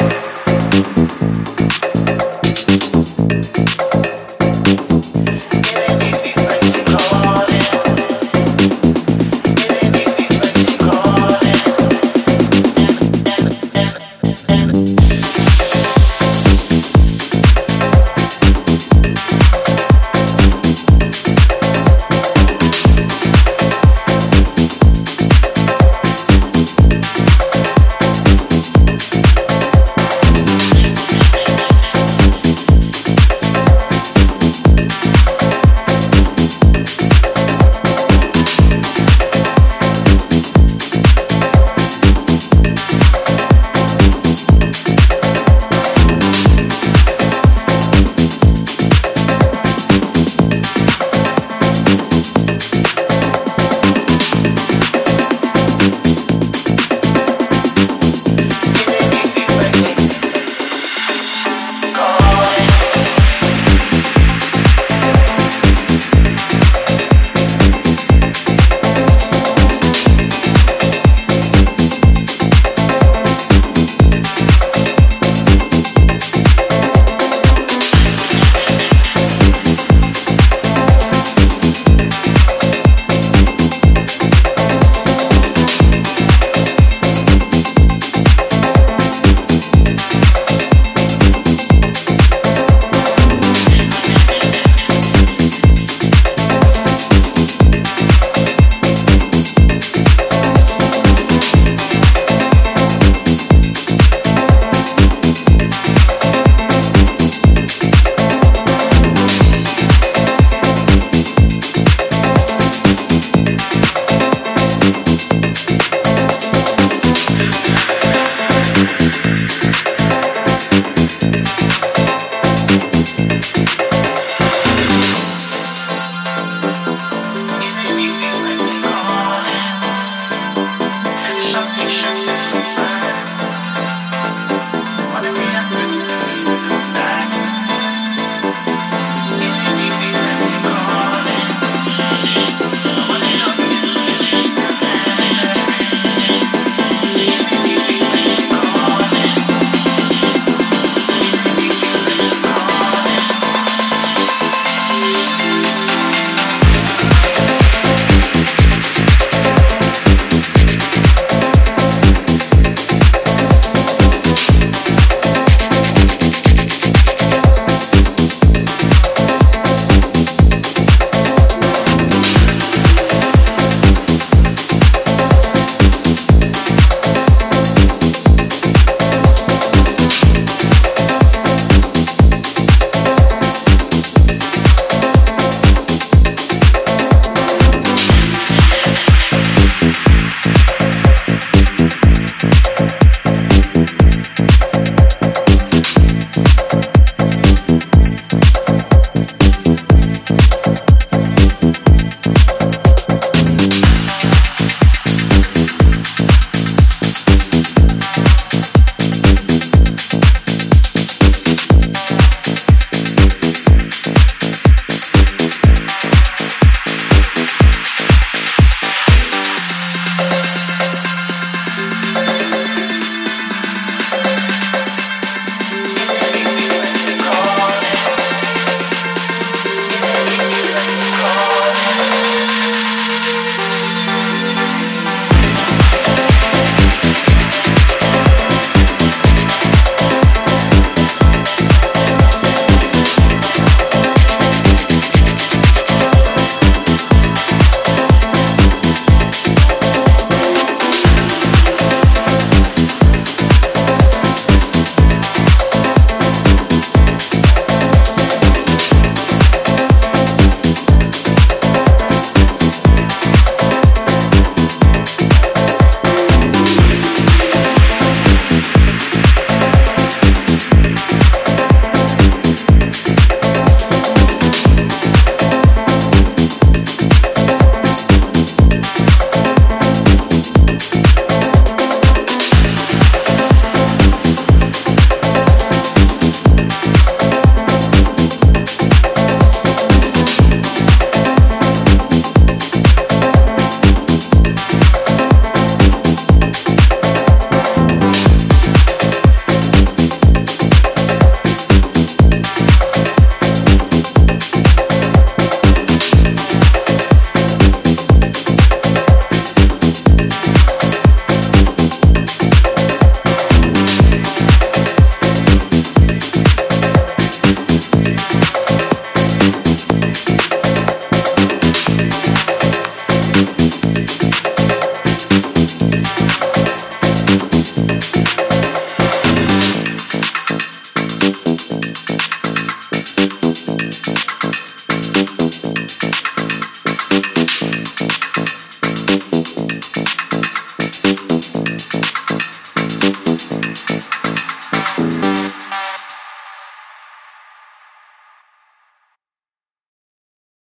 Bye.